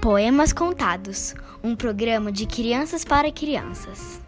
Poemas Contados um programa de crianças para crianças.